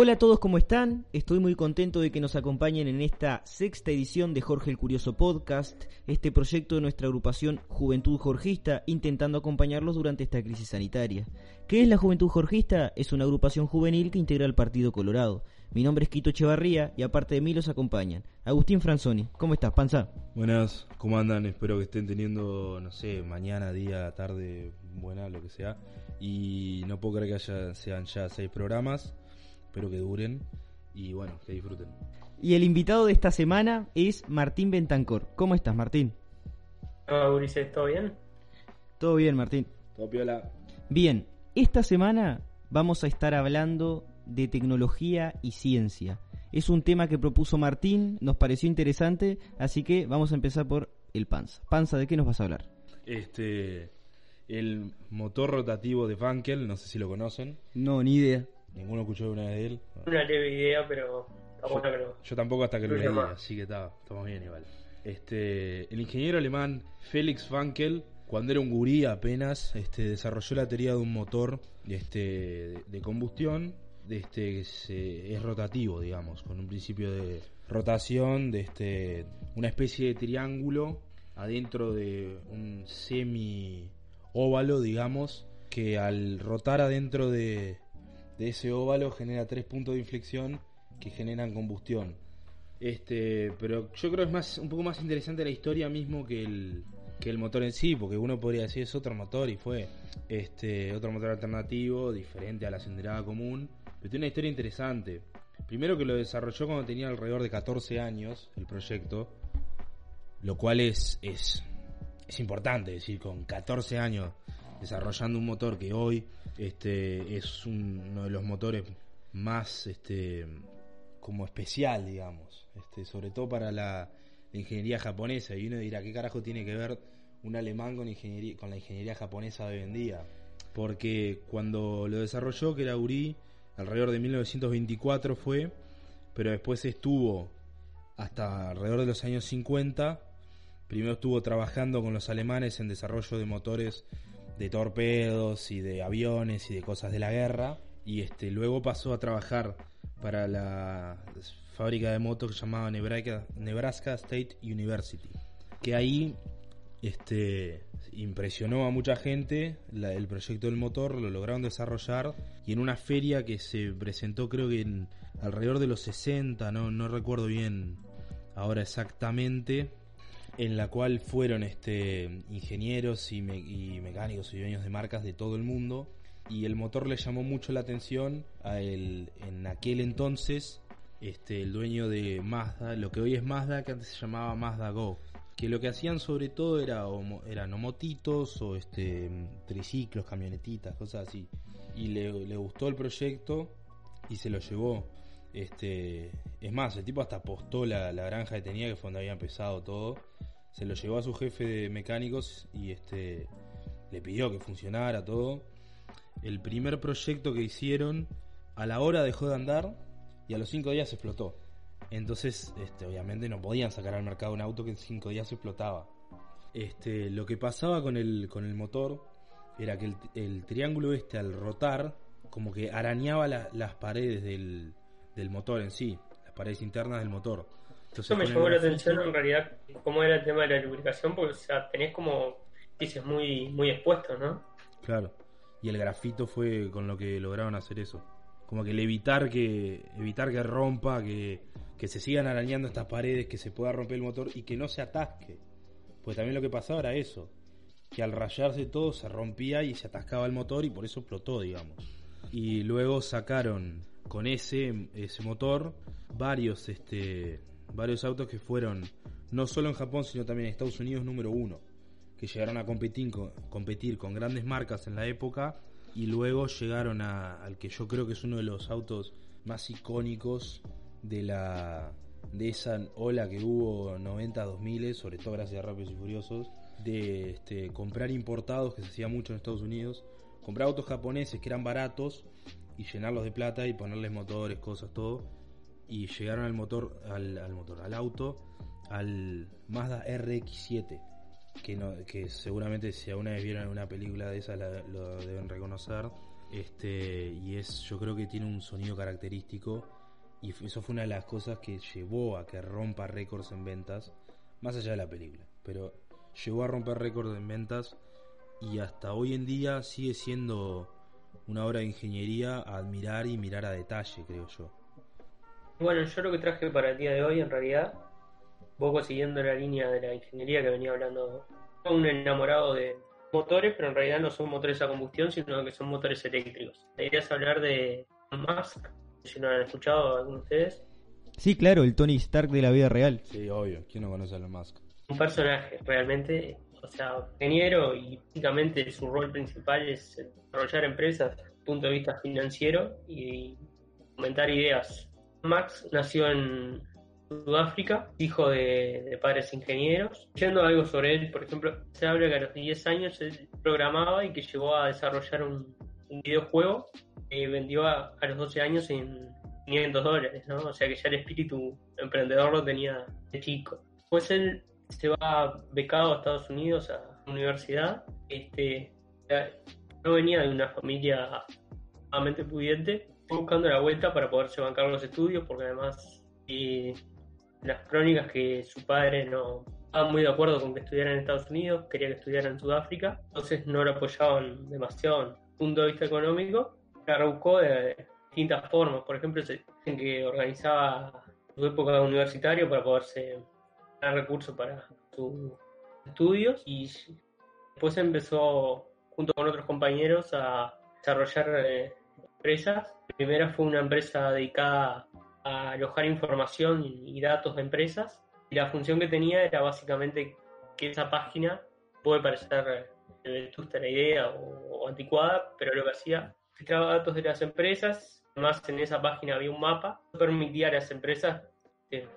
Hola a todos, ¿cómo están? Estoy muy contento de que nos acompañen en esta sexta edición de Jorge el Curioso Podcast, este proyecto de nuestra agrupación Juventud Jorgista, intentando acompañarlos durante esta crisis sanitaria. ¿Qué es la Juventud Jorgista? Es una agrupación juvenil que integra el Partido Colorado. Mi nombre es Quito Echevarría y aparte de mí los acompañan. Agustín Franzoni, ¿cómo estás, Panza? Buenas, ¿cómo andan? Espero que estén teniendo, no sé, mañana, día, tarde, buena, lo que sea. Y no puedo creer que haya, sean ya seis programas espero que duren y bueno, que disfruten. Y el invitado de esta semana es Martín Bentancor. ¿Cómo estás, Martín? Hola, Ulises, ¿todo bien? Todo bien, Martín. Todo piola. Bien, esta semana vamos a estar hablando de tecnología y ciencia. Es un tema que propuso Martín, nos pareció interesante, así que vamos a empezar por el Panza. Panza, ¿de qué nos vas a hablar? Este, el motor rotativo de Funkel, no sé si lo conocen. No, ni idea. Ninguno escuchó una vez de él. Una leve idea, pero yo, yo tampoco hasta que lo leí, así que está, estamos bien igual. Este, el ingeniero alemán Felix Funkel, cuando era un gurí apenas, este, desarrolló la teoría de un motor este, de, combustión este, que es rotativo, digamos, con un principio de rotación de este, una especie de triángulo adentro de un semi óvalo, digamos, que al rotar adentro de, de ese óvalo genera tres puntos de inflexión que generan combustión. Este, pero yo creo que es más un poco más interesante la historia mismo que el, que el motor en sí, porque uno podría decir es otro motor y fue este otro motor alternativo, diferente a la cilindrada común, pero tiene una historia interesante. Primero que lo desarrolló cuando tenía alrededor de 14 años el proyecto, lo cual es, es, es importante, decir, con 14 años desarrollando un motor que hoy este, es uno de los motores más este, como especial, digamos, este, sobre todo para la, ingeniería japonesa. Y uno dirá, ¿qué carajo tiene que ver un alemán con, con la ingeniería japonesa de hoy en día? Porque cuando lo desarrolló, que era Uri, alrededor de 1924 fue, pero después estuvo hasta alrededor de los años 50. Primero estuvo trabajando con los alemanes en desarrollo de motores de torpedos y de aviones y de cosas de la guerra. Y este, luego pasó a trabajar para la fábrica de motos que llamaba Nebraska, State University. Que ahí este, impresionó a mucha gente el proyecto del motor, lo lograron desarrollar y en una feria que se presentó creo que en alrededor de los 60, no, no recuerdo bien ahora exactamente, en la cual fueron este, ingenieros y, mecánicos y dueños de marcas de todo el mundo y el motor le llamó mucho la atención a el, en aquel entonces este, el dueño de Mazda, lo que hoy es Mazda, que antes se llamaba Mazda Go, que lo que hacían sobre todo era eran motitos o este, triciclos, camionetitas, cosas así. Y le, le gustó el proyecto y se lo llevó. Este, es más, el tipo hasta apostó la, la granja que tenía, que fue donde había empezado todo se lo llevó a su jefe de mecánicos y este le pidió que funcionara todo. El primer proyecto que hicieron a la hora dejó de andar y a los cinco días explotó. Entonces, este, obviamente no podían sacar al mercado un auto que en cinco días explotaba. Este, lo que pasaba con el, con el motor era que el, triángulo este al rotar como que arañaba las paredes del, del motor en sí, las paredes internas del motor. Eso me llamó la atención en realidad cómo era el tema de la lubricación, porque o sea, tenés como dices muy, muy expuestos, ¿no? Claro. Y el grafito fue con lo que lograron hacer eso. Como que el evitar que, evitar que rompa, que, que se sigan arañando estas paredes, que se pueda romper el motor y que no se atasque. Pues también lo que pasaba era eso. Que al rayarse todo se rompía y se atascaba el motor y por eso explotó, digamos. Y luego sacaron con ese, ese motor varios este, varios autos que fueron no solo en Japón, sino también en Estados Unidos número uno, que llegaron a competir con, competir con grandes marcas en la época y luego llegaron a, al que yo creo que es uno de los autos más icónicos de la de esa ola que hubo 90 2000 sobre todo gracias a Rápidos y Furiosos de este, comprar importados que se hacía mucho en Estados Unidos comprar autos japoneses que eran baratos y llenarlos de plata y ponerles motores cosas todo y llegaron al motor al, motor al auto al Mazda RX7 que, no, que seguramente si alguna vez vieron una película de esa lo deben reconocer. Este y es yo creo que tiene un sonido característico y eso fue una de las cosas que llevó a que rompa récords en ventas más allá de la película pero llevó a romper récords en ventas y hasta hoy en día sigue siendo una obra de ingeniería a admirar y mirar a detalle creo yo bueno yo lo que traje para el día de hoy en realidad poco siguiendo la línea de la ingeniería que venía hablando, un enamorado de motores, pero en realidad no son motores a combustión, sino que son motores eléctricos. La idea es hablar de Musk, si no lo han escuchado algunos de ustedes. Sí, claro, el Tony Stark de la vida real. Sí, obvio, ¿quién no conoce a Elon Musk? Un personaje realmente, o sea, ingeniero y básicamente su rol principal es desarrollar empresas desde el punto de vista financiero y comentar ideas. Max nació en Sudáfrica, hijo de, padres ingenieros. Yendo algo sobre él, por ejemplo, se habla que a los 10 años él programaba y que llegó a desarrollar un, videojuego que vendió a, los 12 años en 500 dólares, ¿no? O sea que ya el espíritu emprendedor lo tenía de chico. Pues él se va becado a Estados Unidos a la universidad. Este, no venía de una familia sumamente pudiente, buscando la vuelta para poderse bancar los estudios, porque además eh, las crónicas que su padre no estaba muy de acuerdo con que estudiara en Estados Unidos, quería que estudiara en Sudáfrica, entonces no lo apoyaban demasiado en punto de vista económico, la buscó de distintas formas, por ejemplo, en que organizaba su época universitaria para poderse dar recursos para sus estudios y después empezó junto con otros compañeros a desarrollar eh, empresas. La primera fue una empresa dedicada alojar información y datos de empresas. Y la función que tenía era básicamente que esa página puede parecer vetusta la idea o, anticuada, pero lo que hacía, filtraba datos de las empresas, además en esa página había un mapa, que permitía a las empresas eh,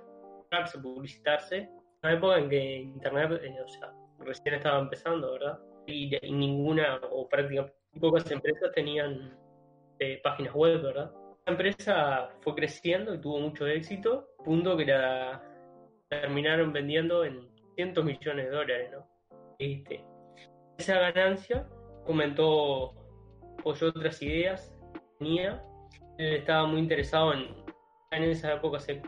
publicitarse, una época en que Internet, eh, o sea, recién estaba empezando, ¿verdad? Y, ninguna, o prácticamente pocas empresas tenían eh, páginas web, ¿verdad? La empresa fue creciendo y tuvo mucho éxito, punto que la terminaron vendiendo en cientos millones de dólares, ¿no? Este, esa ganancia comentó, otras ideas, tenía, él estaba muy interesado en, en esa época se,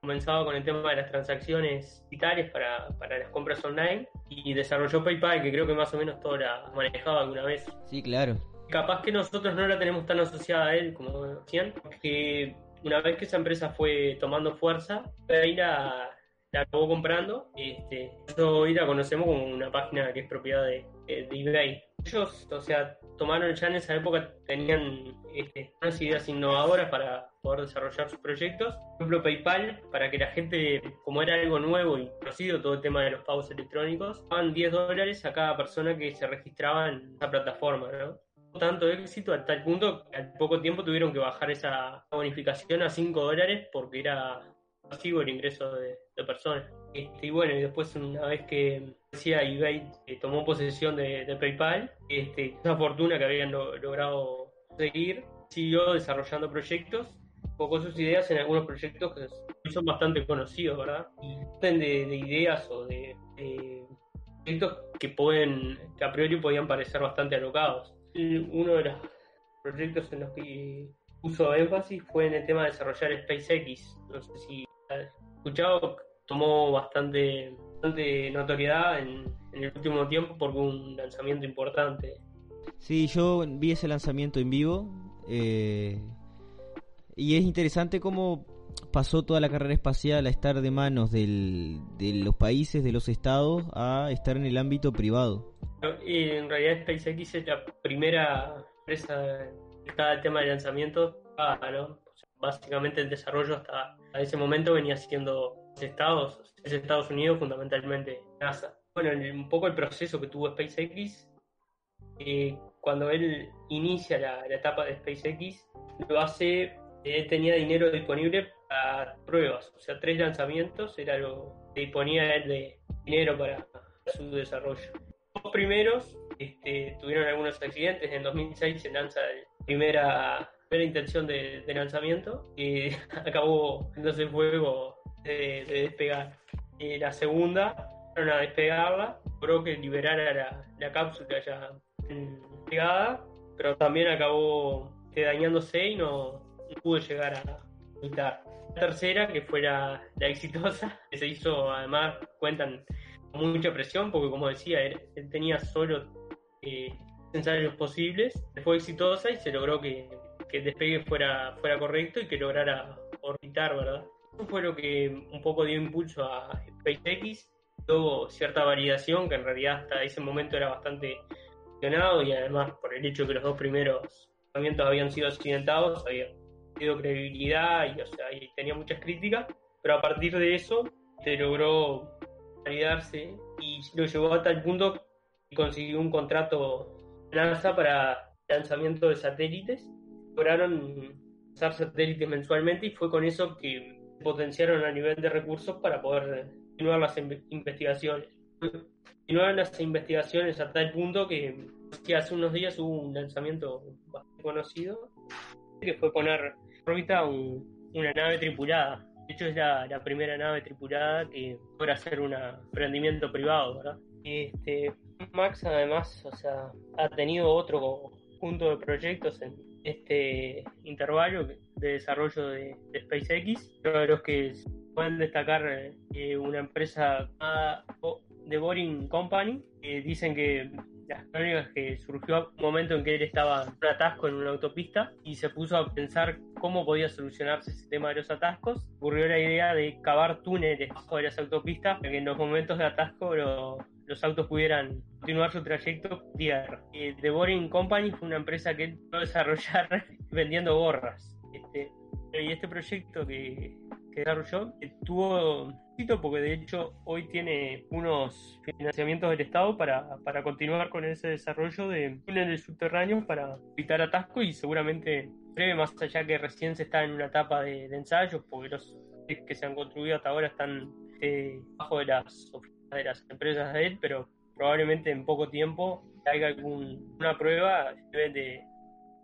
comenzaba con el tema de las transacciones digitales para, para las compras online y desarrolló PayPal, que creo que más o menos todo la manejaba alguna vez. Sí, claro capaz que nosotros no la tenemos tan asociada a él como decían, que una vez que esa empresa fue tomando fuerza, ahí la, acabó comprando. Este, hoy la conocemos como una página que es propiedad de, de, eBay. Ellos, o sea, tomaron ya en esa época, tenían este, unas ideas innovadoras para poder desarrollar sus proyectos. Por ejemplo, PayPal, para que la gente, como era algo nuevo y conocido todo el tema de los pagos electrónicos, pagaban 10 dólares a cada persona que se registraba en esa plataforma, ¿no? Tanto éxito a tal punto que al poco tiempo tuvieron que bajar esa bonificación a 5 dólares porque era masivo el ingreso de, personas. Este, y bueno, y después una vez que decía eBay eh, tomó posesión de, PayPal, este, esa fortuna que habían logrado conseguir, siguió desarrollando proyectos, poco sus ideas en algunos proyectos que son bastante conocidos, ¿verdad? Y de, de ideas o de, de proyectos que pueden, que a priori podían parecer bastante alocados uno de los proyectos en los que puso énfasis fue en el tema de desarrollar SpaceX. No sé si has escuchado, tomó bastante, bastante notoriedad en, el último tiempo por un lanzamiento importante. Sí, yo vi ese lanzamiento en vivo eh, y es interesante cómo pasó toda la carrera espacial a estar de manos de los países, de los estados, a estar en el ámbito privado. En realidad SpaceX es la primera empresa que está el tema de lanzamiento. Ah, básicamente el desarrollo hasta ese momento venía siendo estados, es Estados Unidos, fundamentalmente NASA. Bueno, un poco el proceso que tuvo SpaceX, eh, cuando él inicia la, etapa de SpaceX, lo hace, él tenía dinero disponible para pruebas, o sea, tres lanzamientos era lo que disponía él de dinero para su desarrollo. Primeros este, tuvieron algunos accidentes, en 2006 se lanza la primera, primera intención de, lanzamiento y acabó entonces fuego de, despegar. Y la segunda, fueron a despegarla, logró que liberara la, cápsula ya despegada, pero también acabó dañándose y no, pudo llegar a mitad. La tercera, que fue la, exitosa, que se hizo, además, cuentan mucha presión, porque como decía, él, tenía solo eh, ensayos posibles, fue exitosa y se logró que, que el despegue fuera, fuera correcto y que lograra orbitar, ¿verdad? Eso fue lo que un poco dio impulso a SpaceX. Tuvo cierta validación, que en realidad hasta ese momento era bastante cuestionado y además por el hecho que los dos primeros lanzamientos habían sido accidentados, había tenido credibilidad y, o sea, y tenía muchas críticas, pero a partir de eso se logró validarse y lo llevó hasta el punto que consiguió un contrato NASA para lanzamiento de satélites. Lograron usar satélites mensualmente y fue con eso que potenciaron a nivel de recursos para poder continuar las investigaciones. Continuaron las investigaciones hasta el punto que, hace unos días hubo un lanzamiento bastante conocido que fue poner en órbita una nave tripulada. De hecho, es la, primera nave tripulada que logra hacer un emprendimiento privado, ¿verdad? Este, Max, además, o sea, ha tenido otro conjunto de proyectos en este intervalo de desarrollo de, SpaceX, de los que pueden destacar eh, una empresa de Boring Company, que dicen que las crónicas que surgió un momento en que él estaba en un atasco en una autopista y se puso a pensar cómo podía solucionarse ese tema de los atascos. Ocurrió la idea de cavar túneles bajo las autopistas para que en los momentos de atasco los autos pudieran continuar su trayecto tierra. The Boring Company fue una empresa que él pudo desarrollar vendiendo gorras. Este, y este proyecto que, que desarrolló tuvo porque de hecho hoy tiene unos financiamientos del Estado para, para continuar con ese desarrollo de túneles subterráneos para evitar atasco y seguramente breve, más allá que recién se está en una etapa de, ensayos, porque los que se han construido hasta ahora están eh, bajo de las de las empresas de él, pero probablemente en poco tiempo haya alguna prueba de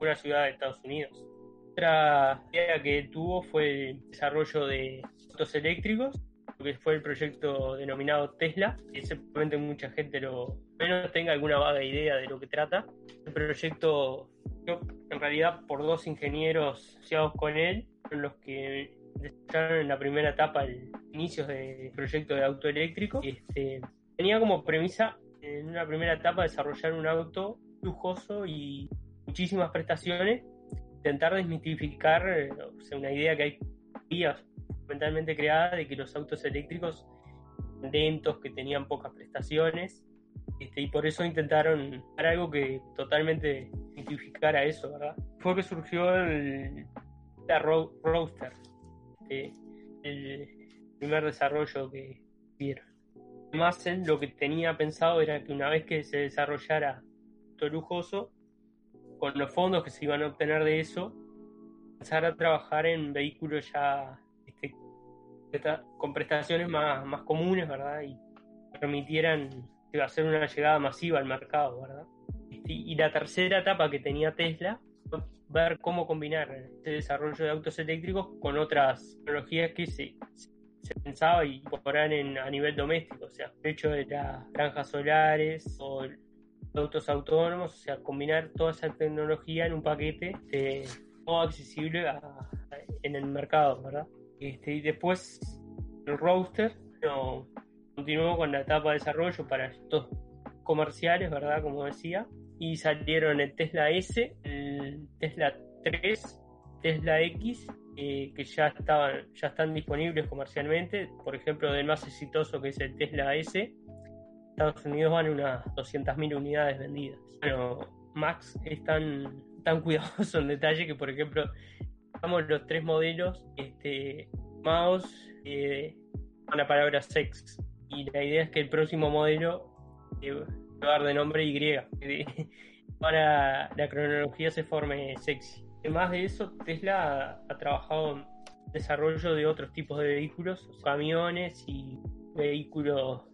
una ciudad de Estados Unidos. Otra idea que tuvo fue el desarrollo de autos eléctricos que fue el proyecto denominado Tesla, que seguramente mucha gente lo menos tenga alguna vaga idea de lo que trata. El proyecto, en realidad por dos ingenieros asociados con él, los que desarrollaron en la primera etapa el inicio del proyecto de auto eléctrico. Este, tenía como premisa en una primera etapa desarrollar un auto lujoso y muchísimas prestaciones, intentar desmitificar una idea que hay mentalmente creada de que los autos eléctricos lentos, que tenían pocas prestaciones, este, y por eso intentaron hacer algo que totalmente identificara eso, ¿verdad? Fue que surgió el, la Roadster, este, el primer desarrollo que vieron. Además, lo que tenía pensado era que una vez que se desarrollara todo lujoso, con los fondos que se iban a obtener de eso, empezar a trabajar en vehículos ya con prestaciones más, más comunes, ¿verdad? Y permitieran hacer una llegada masiva al mercado, ¿verdad? Este, y la tercera etapa que tenía Tesla ver cómo combinar este desarrollo de autos eléctricos con otras tecnologías que se, se pensaba y incorporar en, a nivel doméstico, o sea, el hecho de las granjas solares o autos autónomos, o sea, combinar toda esa tecnología en un paquete no accesible en el mercado, ¿verdad? Este, y después el roster continuó con la etapa de desarrollo para estos comerciales, ¿verdad? Como decía. Y salieron el Tesla S, el Tesla 3, Tesla X, eh, que ya, estaban, ya están disponibles comercialmente. Por ejemplo, del más exitoso que es el Tesla S, Estados Unidos van unas 200.000 unidades vendidas. Bueno, Max es tan, tan cuidadoso en detalle que, por ejemplo, los tres modelos, este, mouse, eh, con la palabra sex. Y la idea es que el próximo modelo va a dar de nombre Y. Para la cronología se forme sexy. Además de eso, Tesla ha, trabajado en desarrollo de otros tipos de vehículos, camiones y vehículos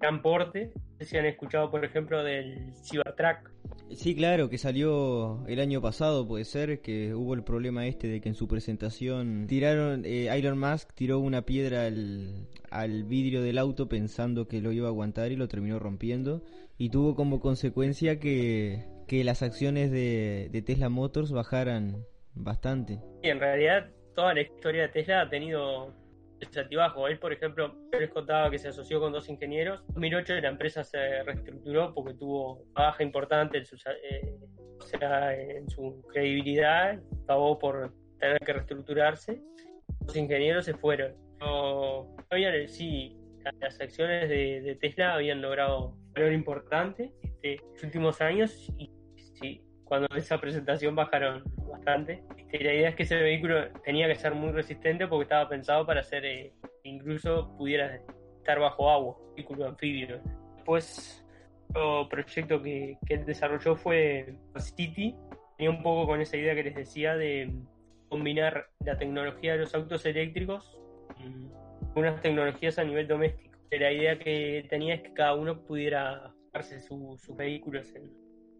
transporte. No sé si han escuchado, por ejemplo, del Cybertruck. Sí, claro, que salió el año pasado, puede ser, que hubo el problema este de que en su presentación tiraron, eh, Elon Musk tiró una piedra al, al vidrio del auto pensando que lo iba a aguantar y lo terminó rompiendo y tuvo como consecuencia que, que las acciones de, de Tesla Motors bajaran bastante. Y en realidad toda la historia de Tesla ha tenido altibajo. Él, por ejemplo, contaba que se asoció con dos ingenieros. En 2008 la empresa se reestructuró porque tuvo baja importante en, eh, su credibilidad, acabó por tener que reestructurarse. Los ingenieros se fueron. No, habían, sí, las acciones de, Tesla habían logrado valor importante este, en los últimos años cuando esa presentación bajaron bastante. Este, la idea es que ese vehículo tenía que ser muy resistente porque estaba pensado para hacer, eh, incluso pudiera estar bajo agua, vehículo anfibio. Después, otro proyecto que, que él desarrolló fue City, tenía un poco con esa idea que les decía de combinar la tecnología de los autos eléctricos con unas tecnologías a nivel doméstico. La idea que tenía es que cada uno pudiera hacerse sus vehículos en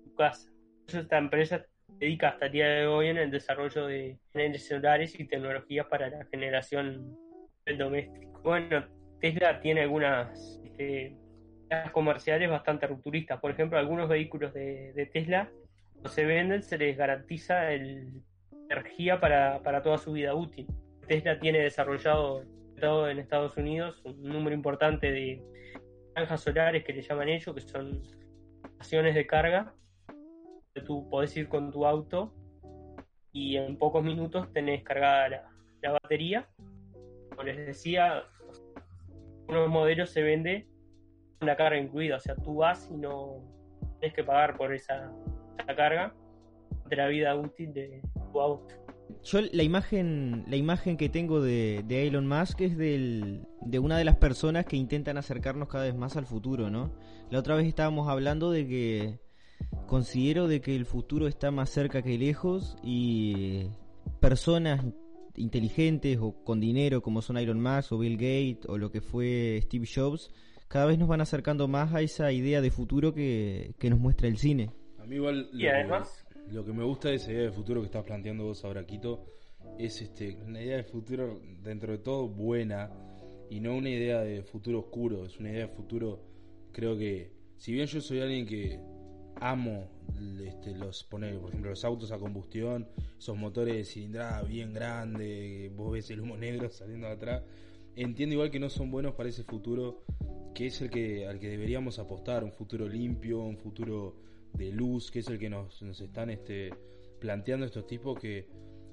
su casa esta empresa dedica hasta el día de hoy en el desarrollo de paneles solares y tecnologías para la generación del doméstico. Bueno, Tesla tiene algunas este, comerciales bastante rupturistas. Por ejemplo, algunos vehículos de, Tesla, cuando se venden, se les garantiza energía para, para toda su vida útil. Tesla tiene desarrollado en Estados Unidos un número importante de granjas solares que le llaman ellos, que son estaciones de carga tú podés ir con tu auto y en pocos minutos tenés cargada la, batería. Como les decía, unos modelos se vende la carga incluida, o sea, tú vas y no tienes que pagar por esa, carga de la vida útil de tu auto. Yo la imagen, la imagen que tengo de, de Elon Musk es del, de una de las personas que intentan acercarnos cada vez más al futuro, ¿no? La otra vez estábamos hablando de que considero de que el futuro está más cerca que lejos y personas inteligentes o con dinero como son Iron Musk o Bill Gates o lo que fue Steve Jobs cada vez nos van acercando más a esa idea de futuro que, nos muestra el cine. A mí igual lo, además... que, lo que me gusta de esa idea de futuro que estás planteando vos ahora, Quito, es este, una idea de futuro dentro de todo buena y no una idea de futuro oscuro, es una idea de futuro, creo que, si bien yo soy alguien que amo este, los poner, por ejemplo, los autos a combustión, esos motores de cilindrada bien grandes, vos ves el humo negro saliendo de atrás. Entiendo igual que no son buenos para ese futuro que es el que al que deberíamos apostar, un futuro limpio, un futuro de luz, que es el que nos, nos están este, planteando estos tipos que,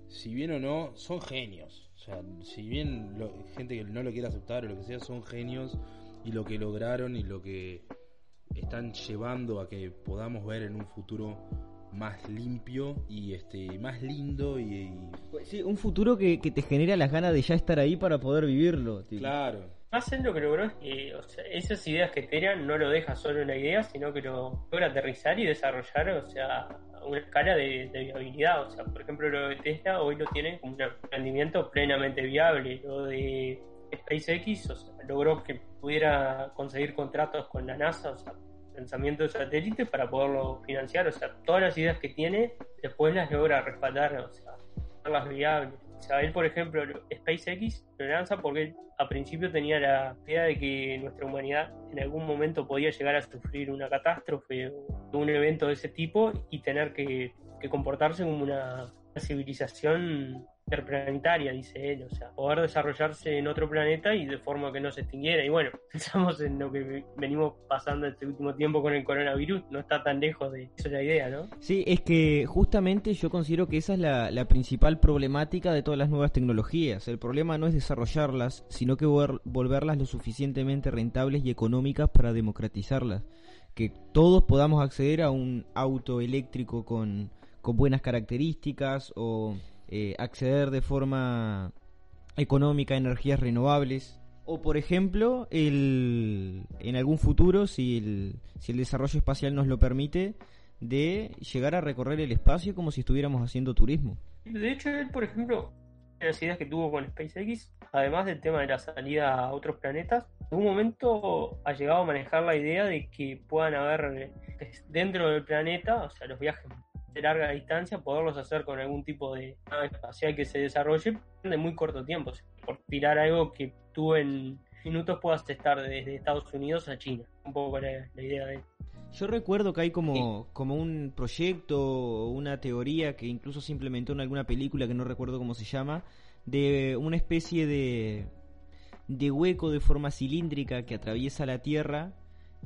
si bien o no, son genios. O sea, si bien gente que no lo quiere aceptar o lo que sea, son genios y lo que lograron y lo que están llevando a que podamos ver en un futuro más limpio y este más lindo y, pues sí, un futuro que, te genera las ganas de ya estar ahí para poder vivirlo claro. Más en lo que logró es que esas ideas que tenían no lo deja solo en la idea sino que lo logra aterrizar y desarrollar o sea a una escala de, viabilidad. O sea por ejemplo lo de Tesla hoy lo tienen como un emprendimiento plenamente viable. Lo de SpaceX o sea, logró que pudiera conseguir contratos con la NASA o sea lanzamiento de satélites para poderlo financiar. O sea, todas las ideas que tiene, después las logra respaldar, o sea, las viables. O sea, él, por ejemplo, SpaceX lo lanza porque a principio tenía la idea de que nuestra humanidad en algún momento podía llegar a sufrir una catástrofe o un evento de ese tipo y tener que comportarse como una civilización interplanetaria, dice él, o sea, poder desarrollarse en otro planeta y de forma que no se extinguiera. Y bueno, pensamos en lo que venimos pasando este último tiempo con el coronavirus, no está tan lejos de eso la idea, ¿no? Sí, es que justamente yo considero que esa es la, principal problemática de todas las nuevas tecnologías. El problema no es desarrollarlas, sino que volverlas lo suficientemente rentables y económicas para democratizarlas. Que todos podamos acceder a un auto eléctrico con, con buenas características o eh, acceder de forma económica a energías renovables O por ejemplo, el, en algún futuro, si el, si el desarrollo espacial nos lo permite, de llegar a recorrer el espacio como si estuviéramos haciendo turismo. De hecho, él, por ejemplo, las ideas que tuvo con SpaceX, además del tema de la salida a otros planetas, en algún momento ha llegado a manejar la idea de que puedan haber dentro del planeta, o sea, los viajes de larga distancia, poderlos hacer con algún tipo de nave espacial que se desarrolle de muy corto tiempo. por tirar algo que tú en minutos puedas estar desde Estados Unidos a China. Un poco la, la idea de yo recuerdo que hay como, como un proyecto, una teoría que incluso se implementó en alguna película que no recuerdo cómo se llama, de una especie de, de hueco de forma cilíndrica que atraviesa la Tierra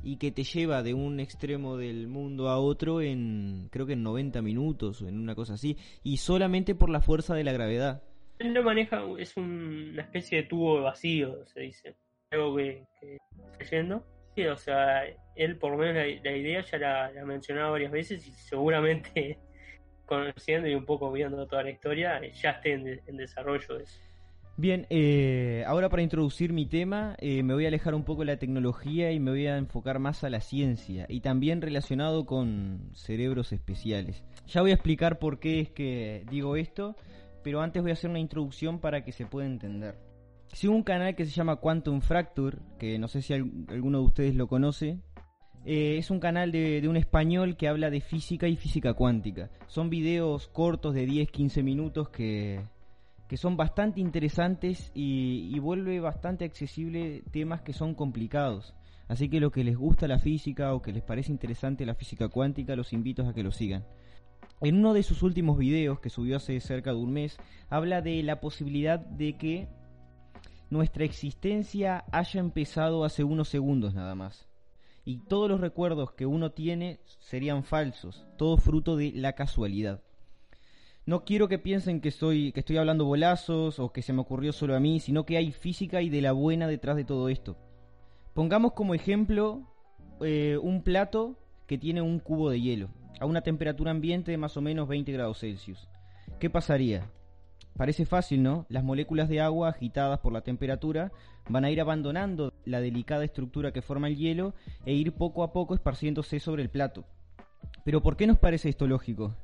y que te lleva de un extremo del mundo a otro en creo que en 90 minutos o en una cosa así y solamente por la fuerza de la gravedad. Él lo maneja, es una especie de tubo vacío, se dice. Algo que, que está Sí, o sea, él por lo menos la, idea ya la, ha mencionado varias veces y seguramente conociendo y un poco viendo toda la historia ya esté en, desarrollo eso. Bien, eh, ahora para introducir mi tema eh, me voy a alejar un poco de la tecnología y me voy a enfocar más a la ciencia y también relacionado con cerebros especiales. Ya voy a explicar por qué es que digo esto, pero antes voy a hacer una introducción para que se pueda entender. Sigo un canal que se llama Quantum Fracture, que no sé si alguno de ustedes lo conoce. Eh, es un canal de, un español que habla de física y física cuántica. Son videos cortos de 10-15 minutos que, que son bastante interesantes y, vuelve bastante accesible temas que son complicados. Así que lo que les gusta la física o que les parece interesante la física cuántica, los invito a que lo sigan. En uno de sus últimos videos, que subió hace cerca de un mes, habla de la posibilidad de que nuestra existencia haya empezado hace unos segundos nada más. Y todos los recuerdos que uno tiene serían falsos, todo fruto de la casualidad. No quiero que piensen que, que estoy hablando bolazos o que se me ocurrió solo a mí, sino que hay física y de la buena detrás de todo esto. Pongamos como ejemplo eh, un plato que tiene un cubo de hielo, a una temperatura ambiente de más o menos 20 grados Celsius. ¿Qué pasaría? Parece fácil, ¿no? Las moléculas de agua agitadas por la temperatura van a ir abandonando la delicada estructura que forma el hielo e ir poco a poco esparciéndose sobre el plato. Pero ¿por qué nos parece esto lógico?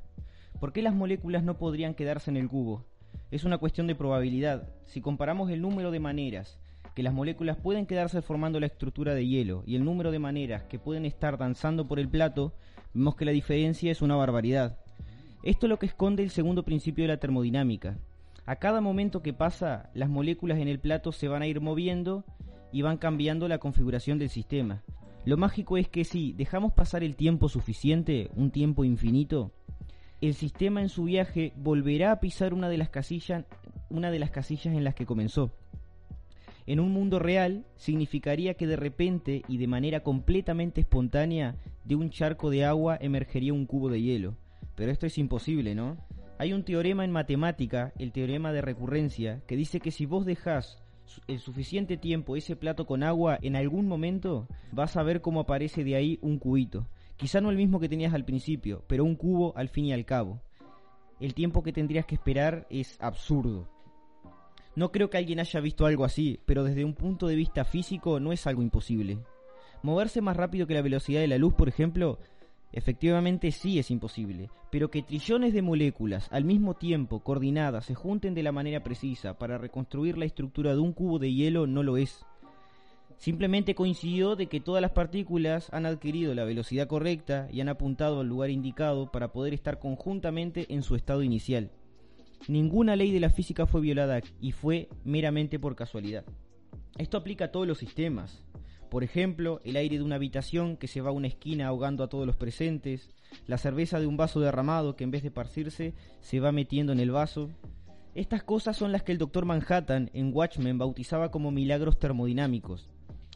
¿Por qué las moléculas no podrían quedarse en el cubo? Es una cuestión de probabilidad. Si comparamos el número de maneras que las moléculas pueden quedarse formando la estructura de hielo y el número de maneras que pueden estar danzando por el plato, vemos que la diferencia es una barbaridad. Esto es lo que esconde el segundo principio de la termodinámica. A cada momento que pasa, las moléculas en el plato se van a ir moviendo y van cambiando la configuración del sistema. Lo mágico es que si dejamos pasar el tiempo suficiente, un tiempo infinito, el sistema en su viaje volverá a pisar una de las casillas, una de las casillas en las que comenzó. En un mundo real significaría que de repente y de manera completamente espontánea de un charco de agua emergería un cubo de hielo. Pero esto es imposible, ¿no? Hay un teorema en matemática, el teorema de recurrencia, que dice que si vos dejás el suficiente tiempo ese plato con agua, en algún momento vas a ver cómo aparece de ahí un cubito. Quizá no el mismo que tenías al principio, pero un cubo al fin y al cabo. El tiempo que tendrías que esperar es absurdo. No creo que alguien haya visto algo así, pero desde un punto de vista físico no es algo imposible. Moverse más rápido que la velocidad de la luz, por ejemplo, efectivamente sí es imposible, pero que trillones de moléculas al mismo tiempo coordinadas se junten de la manera precisa para reconstruir la estructura de un cubo de hielo no lo es. Simplemente coincidió de que todas las partículas han adquirido la velocidad correcta y han apuntado al lugar indicado para poder estar conjuntamente en su estado inicial. Ninguna ley de la física fue violada y fue meramente por casualidad. Esto aplica a todos los sistemas. Por ejemplo, el aire de una habitación que se va a una esquina ahogando a todos los presentes, la cerveza de un vaso derramado que en vez de parcirse se va metiendo en el vaso. Estas cosas son las que el doctor Manhattan en Watchmen bautizaba como milagros termodinámicos.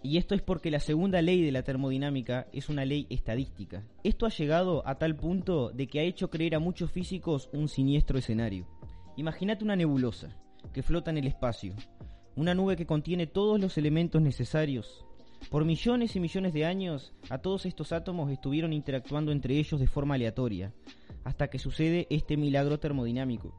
Y esto es porque la segunda ley de la termodinámica es una ley estadística. Esto ha llegado a tal punto de que ha hecho creer a muchos físicos un siniestro escenario. Imagínate una nebulosa que flota en el espacio, una nube que contiene todos los elementos necesarios. Por millones y millones de años, a todos estos átomos estuvieron interactuando entre ellos de forma aleatoria, hasta que sucede este milagro termodinámico.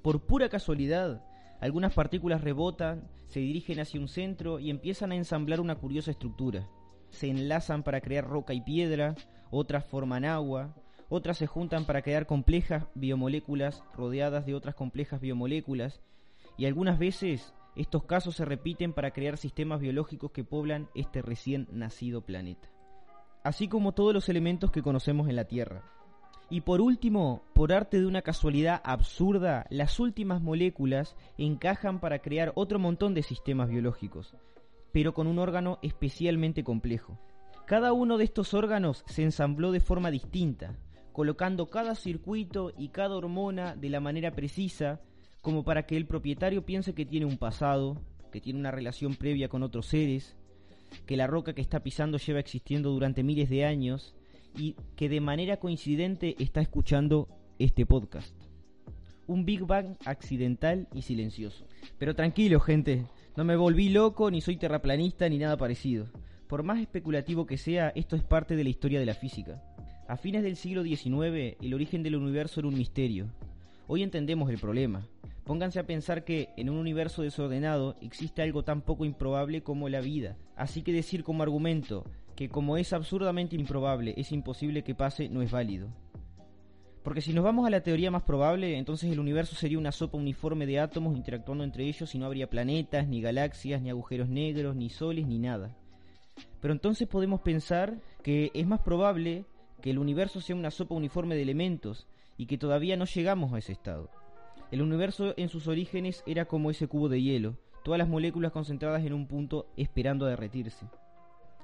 Por pura casualidad, Algunas partículas rebotan, se dirigen hacia un centro y empiezan a ensamblar una curiosa estructura. Se enlazan para crear roca y piedra, otras forman agua, otras se juntan para crear complejas biomoléculas rodeadas de otras complejas biomoléculas, y algunas veces estos casos se repiten para crear sistemas biológicos que poblan este recién nacido planeta. Así como todos los elementos que conocemos en la Tierra. Y por último, por arte de una casualidad absurda, las últimas moléculas encajan para crear otro montón de sistemas biológicos, pero con un órgano especialmente complejo. Cada uno de estos órganos se ensambló de forma distinta, colocando cada circuito y cada hormona de la manera precisa, como para que el propietario piense que tiene un pasado, que tiene una relación previa con otros seres, que la roca que está pisando lleva existiendo durante miles de años y que de manera coincidente está escuchando este podcast. Un Big Bang accidental y silencioso. Pero tranquilo, gente, no me volví loco, ni soy terraplanista, ni nada parecido. Por más especulativo que sea, esto es parte de la historia de la física. A fines del siglo XIX, el origen del universo era un misterio. Hoy entendemos el problema. Pónganse a pensar que en un universo desordenado existe algo tan poco improbable como la vida. Así que decir como argumento que como es absurdamente improbable, es imposible que pase, no es válido. Porque si nos vamos a la teoría más probable, entonces el universo sería una sopa uniforme de átomos interactuando entre ellos y no habría planetas, ni galaxias, ni agujeros negros, ni soles, ni nada. Pero entonces podemos pensar que es más probable que el universo sea una sopa uniforme de elementos y que todavía no llegamos a ese estado. El universo en sus orígenes era como ese cubo de hielo, todas las moléculas concentradas en un punto esperando a derretirse.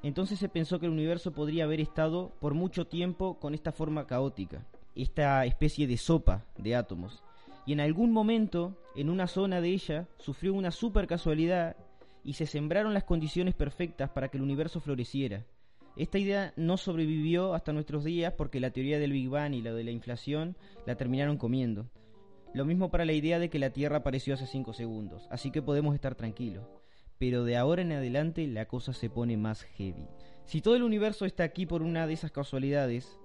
Entonces se pensó que el universo podría haber estado por mucho tiempo con esta forma caótica, esta especie de sopa de átomos. Y en algún momento, en una zona de ella, sufrió una super casualidad y se sembraron las condiciones perfectas para que el universo floreciera. Esta idea no sobrevivió hasta nuestros días porque la teoría del Big Bang y la de la inflación la terminaron comiendo. Lo mismo para la idea de que la Tierra apareció hace 5 segundos, así que podemos estar tranquilos pero de ahora en adelante la cosa se pone más heavy. Si todo el universo está aquí por una de esas casualidades,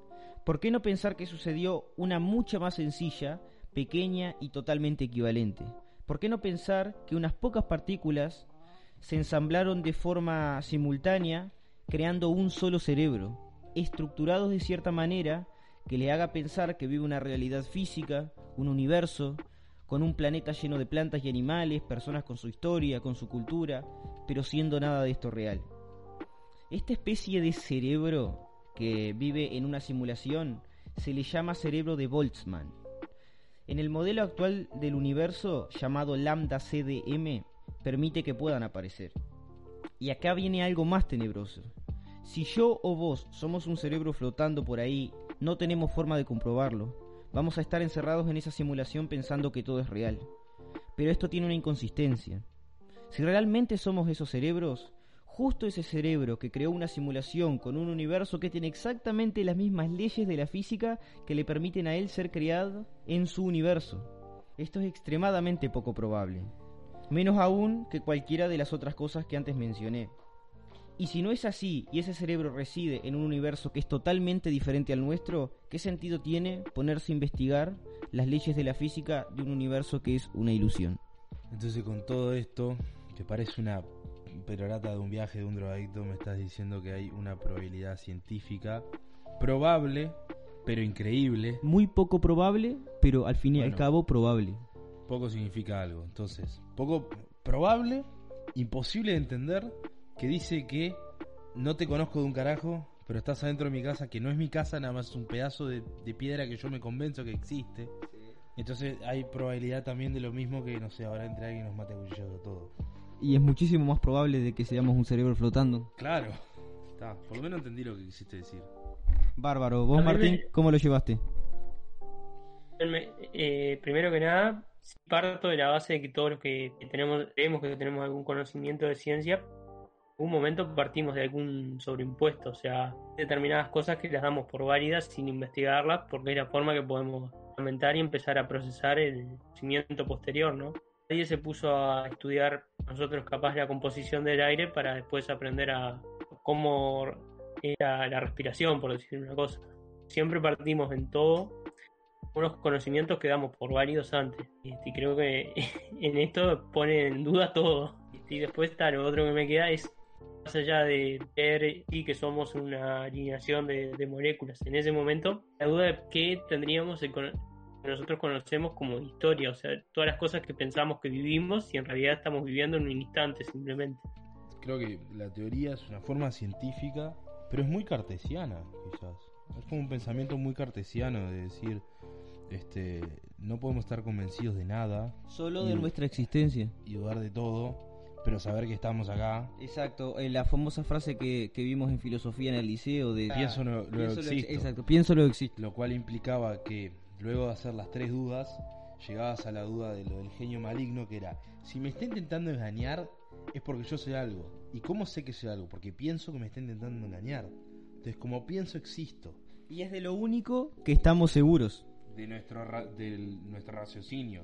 ¿por qué no pensar que sucedió una mucha más sencilla, pequeña y totalmente equivalente? ¿Por qué no pensar que unas pocas partículas se ensamblaron de forma simultánea creando un solo cerebro, estructurados de cierta manera que le haga pensar que vive una realidad física, un universo, con un planeta lleno de plantas y animales, personas con su historia, con su cultura, pero siendo nada de esto real. Esta especie de cerebro que vive en una simulación se le llama cerebro de Boltzmann. En el modelo actual del universo llamado lambda CDM permite que puedan aparecer. Y acá viene algo más tenebroso. Si yo o vos somos un cerebro flotando por ahí, no tenemos forma de comprobarlo, Vamos a estar encerrados en esa simulación pensando que todo es real. Pero esto tiene una inconsistencia. Si realmente somos esos cerebros, justo ese cerebro que creó una simulación con un universo que tiene exactamente las mismas leyes de la física que le permiten a él ser creado en su universo. Esto es extremadamente poco probable. Menos aún que cualquiera de las otras cosas que antes mencioné. Y si no es así y ese cerebro reside en un universo que es totalmente diferente al nuestro, ¿qué sentido tiene ponerse a investigar las leyes de la física de un universo que es una ilusión? Entonces con todo esto, que parece una perorata de un viaje de un drogadicto, me estás diciendo que hay una probabilidad científica probable, pero increíble. Muy poco probable, pero al fin y al cabo probable. Poco significa algo. Entonces, poco probable, imposible de entender, que dice que no te conozco de un carajo, pero estás adentro de mi casa, que no es mi casa, nada más es un pedazo de, piedra que yo me convenzo que existe. Entonces hay probabilidad también de lo mismo que, no sé, ahora entre alguien nos mate a todos. Y es muchísimo más probable de que seamos un cerebro flotando. Claro. Está, por lo menos entendí lo que quisiste decir. Bárbaro. ¿Vos, Martín, cómo lo llevaste? Eh, primero que nada, parto de la base de que todos los que tenemos, creemos que tenemos algún conocimiento de ciencia, un momento partimos de algún sobreimpuesto, o sea, determinadas cosas que las damos por válidas sin investigarlas, porque es la forma que podemos aumentar y empezar a procesar el conocimiento posterior, ¿no? Nadie se puso a estudiar nosotros capaz la composición del aire para después aprender a cómo era la respiración, por decir una cosa. Siempre partimos en todo unos conocimientos que damos por válidos antes. Este, y creo que en esto pone en duda todo. Y después está lo otro que me queda es más allá de ver y que somos una alineación de, moléculas en ese momento, la duda de qué tendríamos que nosotros conocemos como historia, o sea, todas las cosas que pensamos que vivimos y en realidad estamos viviendo en un instante simplemente. Creo que la teoría es una forma científica, pero es muy cartesiana, quizás. Es como un pensamiento muy cartesiano de decir, este, no podemos estar convencidos de nada. Solo de nuestra existencia. Y dudar de todo, pero saber que estamos acá. Exacto, eh, la famosa frase que, vimos en filosofía en el liceo de... pienso no, luego existo. exacto, pienso lo existe. Lo cual implicaba que luego de hacer las tres dudas, llegabas a la duda de lo del genio maligno, que era, si me está intentando engañar, es porque yo soy algo. ¿Y cómo sé que soy algo? Porque pienso que me está intentando engañar. Entonces, como pienso, existo. Y es de lo único que estamos seguros de nuestro, de nuestro raciocinio.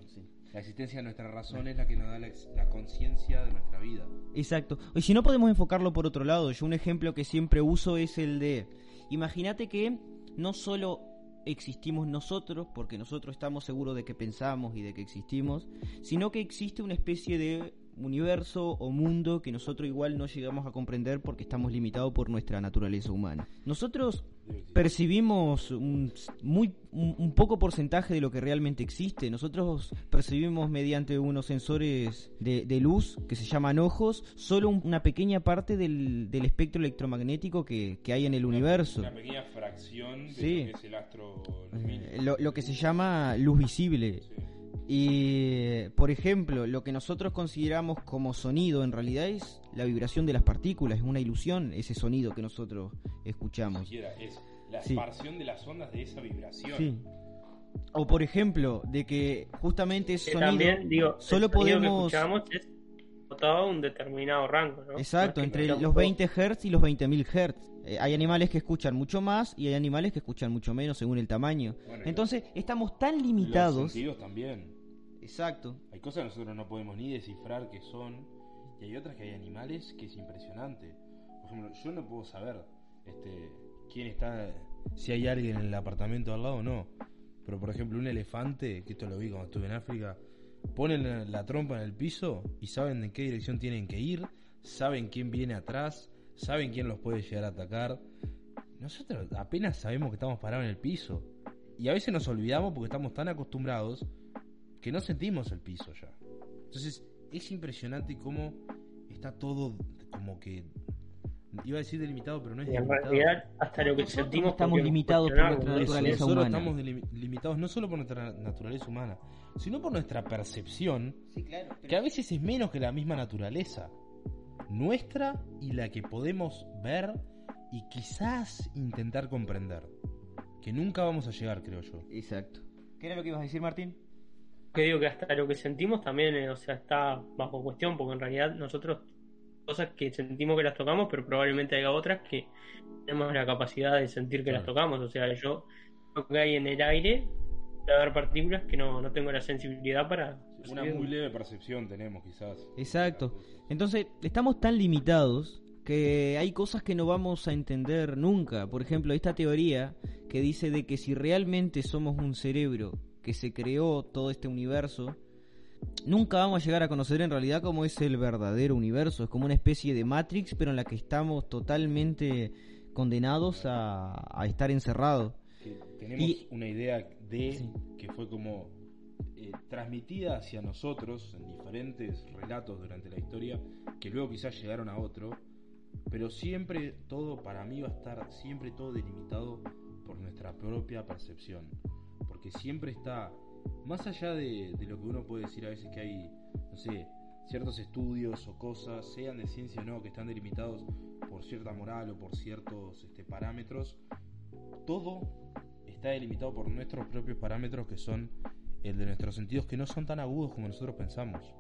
La existencia de nuestra razón es la que nos da la, conciencia de nuestra vida. Exacto. Y si no podemos enfocarlo por otro lado, yo un ejemplo que siempre uso es el de, imagínate que no solo existimos nosotros, porque nosotros estamos seguros de que pensamos y de que existimos, sino que existe una especie de universo o mundo que nosotros igual no llegamos a comprender porque estamos limitados por nuestra naturaleza humana. Nosotros percibimos un, muy, un, poco porcentaje de lo que realmente existe. Nosotros percibimos mediante unos sensores de, luz que se llaman ojos solo una pequeña parte del, espectro electromagnético que, hay en el universo. Una pequeña fracción de lo que es el astro eh, lo, que se llama luz visible. Y, por ejemplo, lo que nosotros consideramos como sonido en realidad es la vibración de las partículas, es una ilusión ese sonido que nosotros escuchamos. es la expansión de las ondas de esa vibración. O por ejemplo, de que justamente ese sonido solo podemos... Que es un determinado rango, Exacto, entre los 20 Hz y los 20.000 Hz. Eh, hay animales que escuchan mucho más y hay animales que escuchan mucho menos según el tamaño. Entonces, estamos tan limitados. Los sentidos también. Exacto. Hay cosas que nosotros no podemos ni descifrar qué son, y hay otras que hay animales que es impresionante. Por ejemplo, yo no puedo saber este, quién está, si hay alguien en el apartamento al lado o no. Pero por ejemplo, un elefante, que esto lo vi cuando estuve en África, ponen la, trompa en el piso y saben en qué dirección tienen que ir, saben quién viene atrás, saben quién los puede llegar a atacar. Nosotros apenas sabemos que estamos parados en el piso. Y a veces nos olvidamos porque estamos tan acostumbrados que no sentimos el piso ya. Entonces es impresionante cómo está todo como que iba a decir delimitado, pero no es en realidad, hasta lo que sentimos estamos limitados por nuestra naturaleza nosotros estamos limitados no solo por nuestra naturaleza humana, sino por nuestra percepción, que a veces es menos que la misma naturaleza nuestra y la que podemos ver y quizás intentar comprender. Que nunca vamos a llegar, creo yo. Exacto. ¿Qué era lo que ibas a decir, Martín? Que digo que hasta lo que sentimos también, eh, o sea, está bajo cuestión, porque en realidad nosotros cosas que sentimos que las tocamos, pero probablemente haya otras que tenemos la capacidad de sentir que las tocamos. O sea, yo lo que hay en el aire, puede haber partículas que no, no tengo la sensibilidad para. Una muy leve percepción tenemos, quizás. Exacto. Entonces, estamos tan limitados que hay cosas que no vamos a entender nunca. Por ejemplo, esta teoría que dice de que si realmente somos un cerebro que se creó todo este universo, nunca vamos a llegar a conocer en realidad cómo es el verdadero universo. Es como una especie de Matrix, pero en la que estamos totalmente condenados a, estar encerrados. tenemos una idea de que fue como eh, transmitida hacia nosotros en diferentes relatos durante la historia, que luego quizás llegaron a otro, pero siempre todo para mí va a estar siempre todo delimitado por nuestra propia percepción porque siempre está, más allá de, lo que uno puede decir a veces que hay, no sé, ciertos estudios o cosas, sean de ciencia o no, que están delimitados por cierta moral o por ciertos este, parámetros, todo está delimitado por nuestros propios parámetros que son el de nuestros sentidos que no son tan agudos como nosotros pensamos.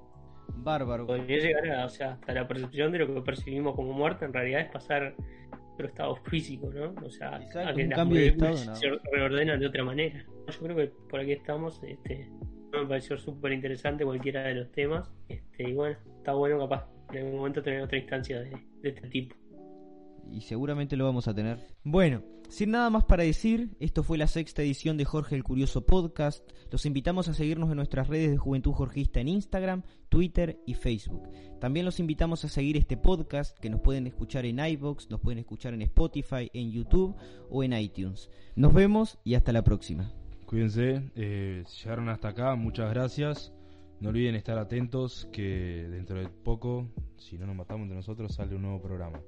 Bárbaro. Podría llegar o sea, hasta la percepción de lo que percibimos como muerte en realidad es pasar otro estado físico, ¿no? O sea, a que un cambio de estado, se reordenan de otra manera. Yo creo que por aquí estamos, este, me pareció súper interesante cualquiera de los temas, este, y bueno, está bueno capaz en algún momento tener otra instancia de, este tipo. y seguramente lo vamos a tener. Bueno, sin nada más para decir, esto fue la sexta edición de Jorge el Curioso Podcast. Los invitamos a seguirnos en nuestras redes de Juventud Jorgista en Instagram, Twitter y Facebook. También los invitamos a seguir este podcast que nos pueden escuchar en iVoox, nos pueden escuchar en Spotify, en YouTube o en iTunes. Nos vemos y hasta la próxima. Cuídense, eh, llegaron hasta acá, muchas gracias. No olviden estar atentos que dentro de poco, si no nos matamos entre nosotros, sale un nuevo programa.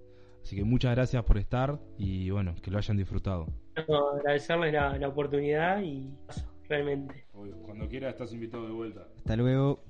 Así que muchas gracias por estar y bueno, que lo hayan disfrutado. agradecerles la, la oportunidad y realmente. Cuando quiera estás invitado de vuelta. Hasta luego.